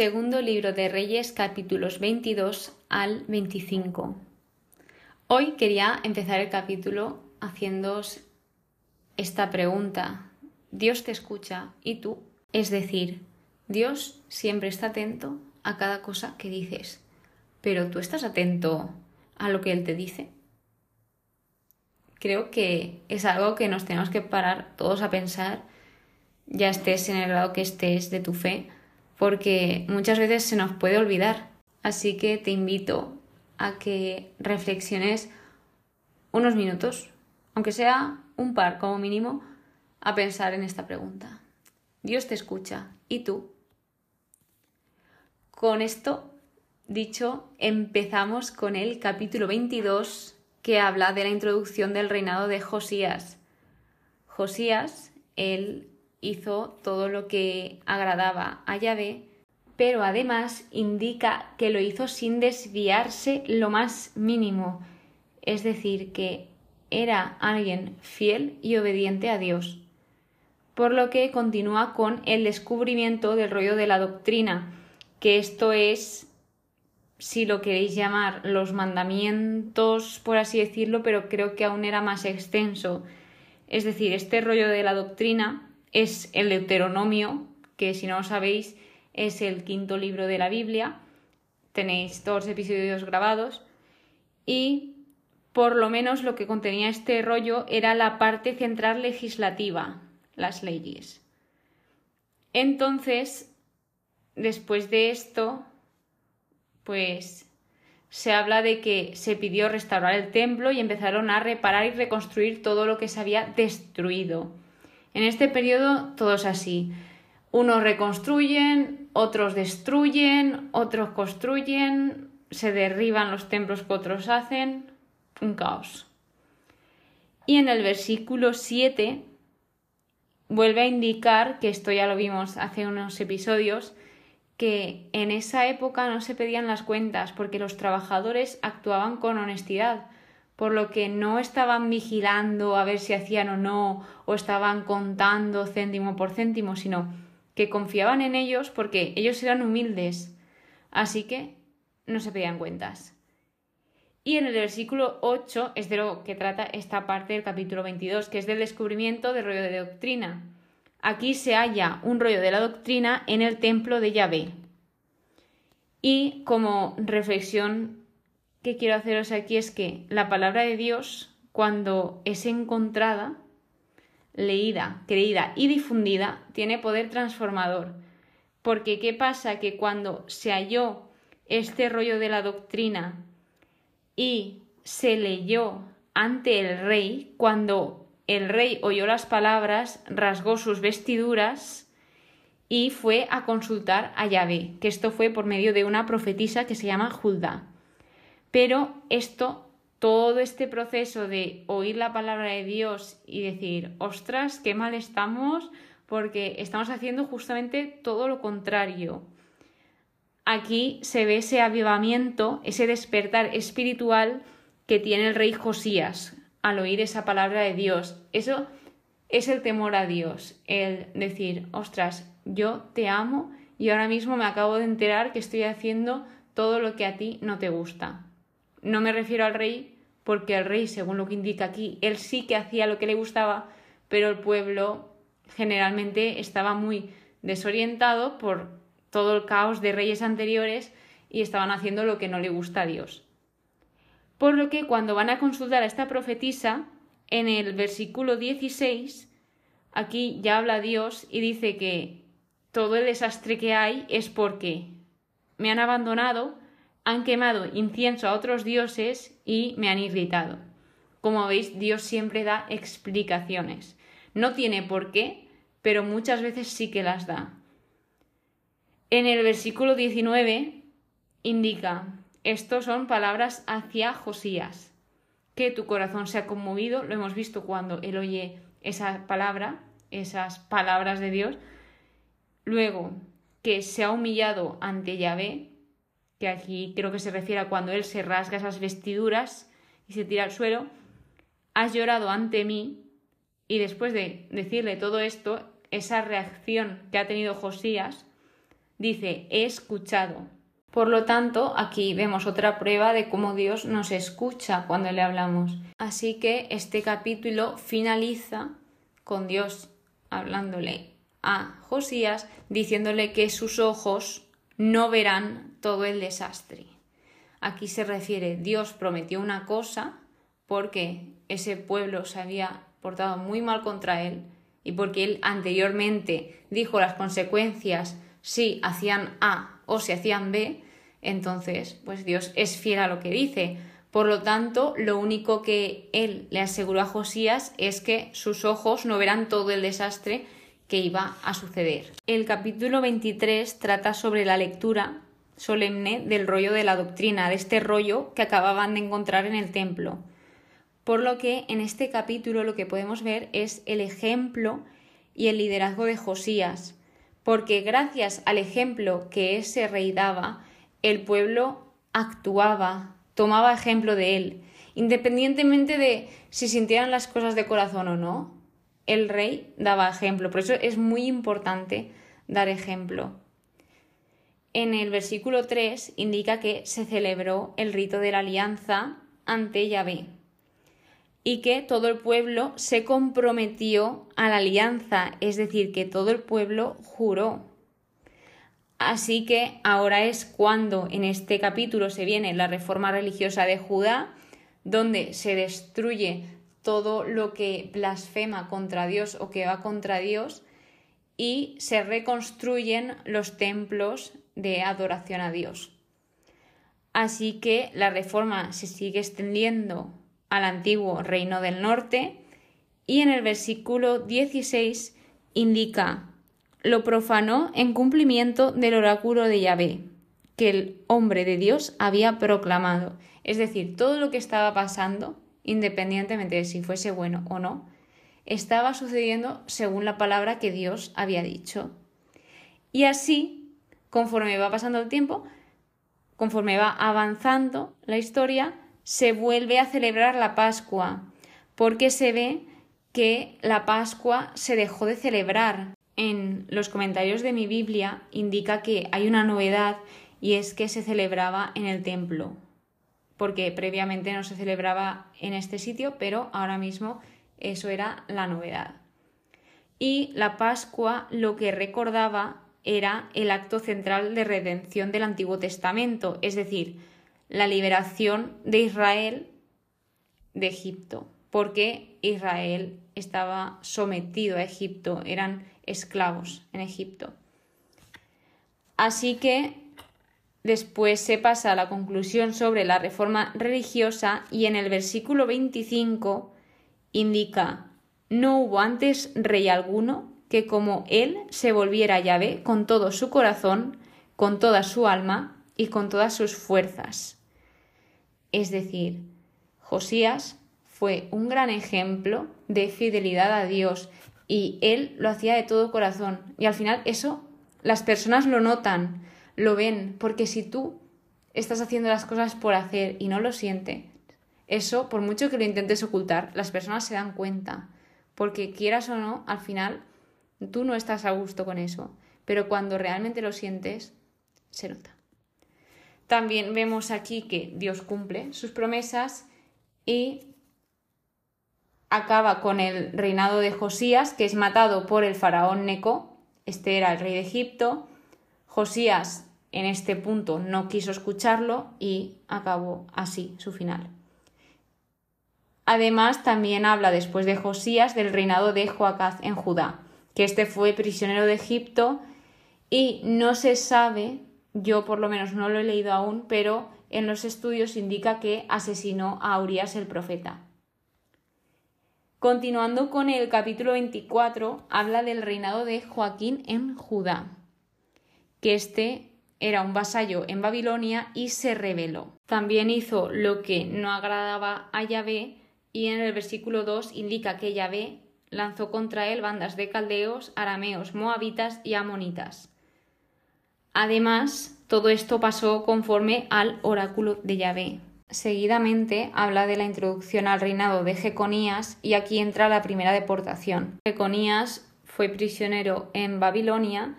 Segundo libro de Reyes capítulos 22 al 25. Hoy quería empezar el capítulo haciéndoos esta pregunta. Dios te escucha y tú. Es decir, Dios siempre está atento a cada cosa que dices. Pero tú estás atento a lo que Él te dice. Creo que es algo que nos tenemos que parar todos a pensar, ya estés en el grado que estés de tu fe porque muchas veces se nos puede olvidar. Así que te invito a que reflexiones unos minutos, aunque sea un par como mínimo, a pensar en esta pregunta. Dios te escucha. ¿Y tú? Con esto dicho, empezamos con el capítulo 22 que habla de la introducción del reinado de Josías. Josías, él hizo todo lo que agradaba a Yahvé, pero además indica que lo hizo sin desviarse lo más mínimo, es decir, que era alguien fiel y obediente a Dios. Por lo que continúa con el descubrimiento del rollo de la doctrina, que esto es, si lo queréis llamar, los mandamientos, por así decirlo, pero creo que aún era más extenso. Es decir, este rollo de la doctrina es el Deuteronomio, que si no lo sabéis es el quinto libro de la Biblia. Tenéis dos episodios grabados y por lo menos lo que contenía este rollo era la parte central legislativa, las leyes. Entonces, después de esto, pues se habla de que se pidió restaurar el templo y empezaron a reparar y reconstruir todo lo que se había destruido. En este periodo todo es así. Unos reconstruyen, otros destruyen, otros construyen, se derriban los templos que otros hacen, un caos. Y en el versículo 7 vuelve a indicar, que esto ya lo vimos hace unos episodios, que en esa época no se pedían las cuentas porque los trabajadores actuaban con honestidad, por lo que no estaban vigilando a ver si hacían o no, o estaban contando céntimo por céntimo, sino que confiaban en ellos porque ellos eran humildes. Así que no se pedían cuentas. Y en el versículo 8 es de lo que trata esta parte del capítulo 22, que es del descubrimiento del rollo de doctrina. Aquí se halla un rollo de la doctrina en el templo de Yahvé. Y como reflexión que quiero haceros aquí es que la palabra de Dios, cuando es encontrada, leída, creída y difundida, tiene poder transformador. Porque ¿qué pasa? Que cuando se halló este rollo de la doctrina y se leyó ante el rey, cuando el rey oyó las palabras, rasgó sus vestiduras y fue a consultar a Yahvé, que esto fue por medio de una profetisa que se llama Julda. Pero esto, todo este proceso de oír la palabra de Dios y decir, ostras, qué mal estamos, porque estamos haciendo justamente todo lo contrario. Aquí se ve ese avivamiento, ese despertar espiritual que tiene el rey Josías al oír esa palabra de Dios. Eso es el temor a Dios, el decir, ostras, yo te amo y ahora mismo me acabo de enterar que estoy haciendo todo lo que a ti no te gusta. No me refiero al rey porque el rey, según lo que indica aquí, él sí que hacía lo que le gustaba, pero el pueblo generalmente estaba muy desorientado por todo el caos de reyes anteriores y estaban haciendo lo que no le gusta a Dios. Por lo que cuando van a consultar a esta profetisa, en el versículo 16, aquí ya habla Dios y dice que todo el desastre que hay es porque me han abandonado, han quemado incienso a otros dioses y me han irritado. Como veis, Dios siempre da explicaciones. No tiene por qué, pero muchas veces sí que las da. En el versículo 19 indica, estos son palabras hacia Josías, que tu corazón se ha conmovido, lo hemos visto cuando él oye esa palabra, esas palabras de Dios, luego que se ha humillado ante Yahvé, que aquí creo que se refiere a cuando él se rasga esas vestiduras y se tira al suelo, has llorado ante mí y después de decirle todo esto, esa reacción que ha tenido Josías, Dice, he escuchado. Por lo tanto, aquí vemos otra prueba de cómo Dios nos escucha cuando le hablamos. Así que este capítulo finaliza con Dios hablándole a Josías, diciéndole que sus ojos no verán todo el desastre. Aquí se refiere, Dios prometió una cosa porque ese pueblo se había portado muy mal contra él y porque él anteriormente dijo las consecuencias si hacían A o si hacían B, entonces pues Dios es fiel a lo que dice. Por lo tanto, lo único que él le aseguró a Josías es que sus ojos no verán todo el desastre que iba a suceder. El capítulo 23 trata sobre la lectura solemne del rollo de la doctrina, de este rollo que acababan de encontrar en el templo. Por lo que en este capítulo lo que podemos ver es el ejemplo y el liderazgo de Josías, porque gracias al ejemplo que ese rey daba, el pueblo actuaba, tomaba ejemplo de él, independientemente de si sintieran las cosas de corazón o no. El rey daba ejemplo, por eso es muy importante dar ejemplo. En el versículo 3 indica que se celebró el rito de la alianza ante Yahvé y que todo el pueblo se comprometió a la alianza, es decir, que todo el pueblo juró. Así que ahora es cuando en este capítulo se viene la reforma religiosa de Judá, donde se destruye todo lo que blasfema contra Dios o que va contra Dios y se reconstruyen los templos de adoración a Dios. Así que la reforma se sigue extendiendo al antiguo reino del norte y en el versículo 16 indica lo profanó en cumplimiento del oráculo de Yahvé que el hombre de Dios había proclamado. Es decir, todo lo que estaba pasando, independientemente de si fuese bueno o no, estaba sucediendo según la palabra que Dios había dicho. Y así, conforme va pasando el tiempo, conforme va avanzando la historia, se vuelve a celebrar la Pascua, porque se ve que la Pascua se dejó de celebrar. En los comentarios de mi Biblia indica que hay una novedad y es que se celebraba en el templo, porque previamente no se celebraba en este sitio, pero ahora mismo eso era la novedad. Y la Pascua lo que recordaba era el acto central de redención del Antiguo Testamento, es decir, la liberación de Israel de Egipto, porque Israel estaba sometido a Egipto, eran esclavos en Egipto. Así que después se pasa a la conclusión sobre la reforma religiosa y en el versículo 25 indica no hubo antes rey alguno que como él se volviera a Yahvé con todo su corazón, con toda su alma y con todas sus fuerzas. Es decir, Josías fue un gran ejemplo de fidelidad a Dios y él lo hacía de todo corazón. Y al final eso las personas lo notan, lo ven, porque si tú estás haciendo las cosas por hacer y no lo sientes, eso, por mucho que lo intentes ocultar, las personas se dan cuenta, porque quieras o no, al final tú no estás a gusto con eso, pero cuando realmente lo sientes, se nota. También vemos aquí que Dios cumple sus promesas y acaba con el reinado de Josías, que es matado por el faraón Neco. Este era el rey de Egipto. Josías en este punto no quiso escucharlo y acabó así su final. Además, también habla después de Josías del reinado de Joacaz en Judá, que este fue prisionero de Egipto y no se sabe yo por lo menos no lo he leído aún, pero en los estudios indica que asesinó a Urias el profeta. Continuando con el capítulo 24, habla del reinado de Joaquín en Judá, que este era un vasallo en Babilonia y se rebeló. También hizo lo que no agradaba a Yahvé y en el versículo 2 indica que Yahvé lanzó contra él bandas de caldeos, arameos, moabitas y amonitas. Además, todo esto pasó conforme al oráculo de Yahvé. Seguidamente habla de la introducción al reinado de Jeconías y aquí entra la primera deportación. Jeconías fue prisionero en Babilonia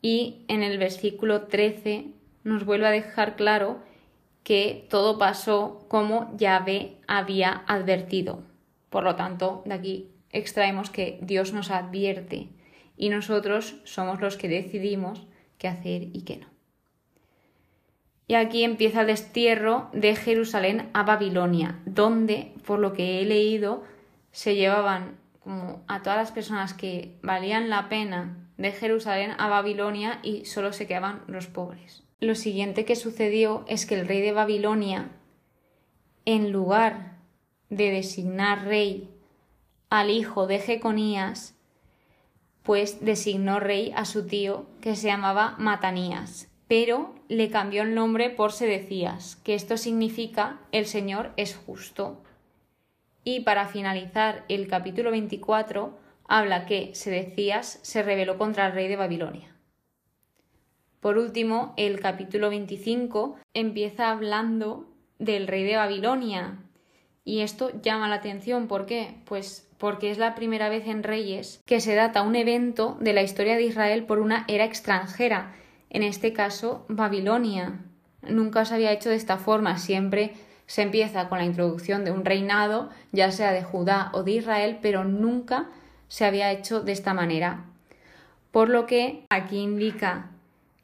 Y en el versículo 13 nos vuelve a dejar claro que todo pasó como Yahvé había advertido. Por lo tanto, de aquí extraemos que Dios nos advierte y nosotros somos los que decidimos qué hacer y qué no. Y aquí empieza el destierro de Jerusalén a Babilonia, donde, por lo que he leído, se llevaban como a todas las personas que valían la pena de Jerusalén a Babilonia y solo se quedaban los pobres. Lo siguiente que sucedió es que el rey de Babilonia, en lugar de designar rey al hijo de Jeconías, pues designó rey a su tío que se llamaba Matanías, pero le cambió el nombre por Sedecías, que esto significa el Señor es justo. Y para finalizar el capítulo 24 habla que Sedecías se rebeló contra el rey de Babilonia. Por último, el capítulo 25 empieza hablando del rey de Babilonia. Y esto llama la atención, ¿por qué? Pues porque es la primera vez en Reyes que se data un evento de la historia de Israel por una era extranjera, en este caso Babilonia. Nunca se había hecho de esta forma, siempre se empieza con la introducción de un reinado, ya sea de Judá o de Israel, pero nunca se había hecho de esta manera. Por lo que aquí indica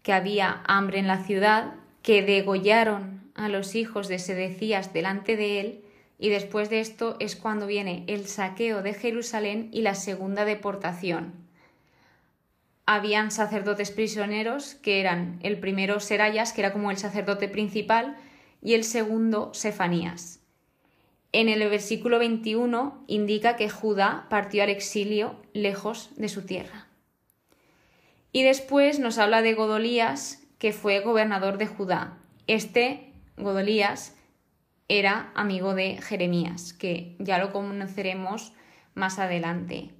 que había hambre en la ciudad, que degollaron a los hijos de Sedecías delante de él, y después de esto es cuando viene el saqueo de Jerusalén y la segunda deportación. Habían sacerdotes prisioneros que eran el primero Serayas, que era como el sacerdote principal, y el segundo Sefanías. En el versículo 21 indica que Judá partió al exilio lejos de su tierra. Y después nos habla de Godolías, que fue gobernador de Judá. Este, Godolías, era amigo de Jeremías, que ya lo conoceremos más adelante.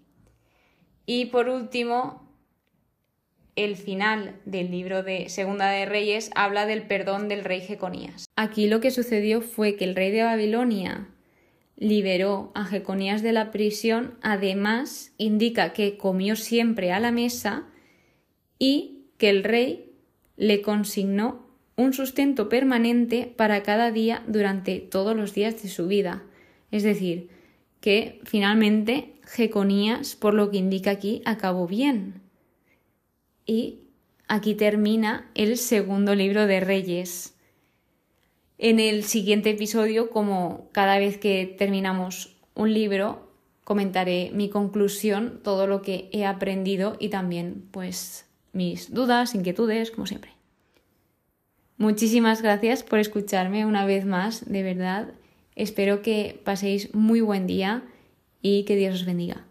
Y por último, el final del libro de Segunda de Reyes habla del perdón del rey Jeconías. Aquí lo que sucedió fue que el rey de Babilonia liberó a Jeconías de la prisión, además indica que comió siempre a la mesa y que el rey le consignó un sustento permanente para cada día durante todos los días de su vida. Es decir, que finalmente Jeconías, por lo que indica aquí, acabó bien. Y aquí termina el segundo libro de Reyes. En el siguiente episodio, como cada vez que terminamos un libro, comentaré mi conclusión, todo lo que he aprendido y también pues mis dudas, inquietudes, como siempre. Muchísimas gracias por escucharme una vez más, de verdad. Espero que paséis muy buen día y que Dios os bendiga.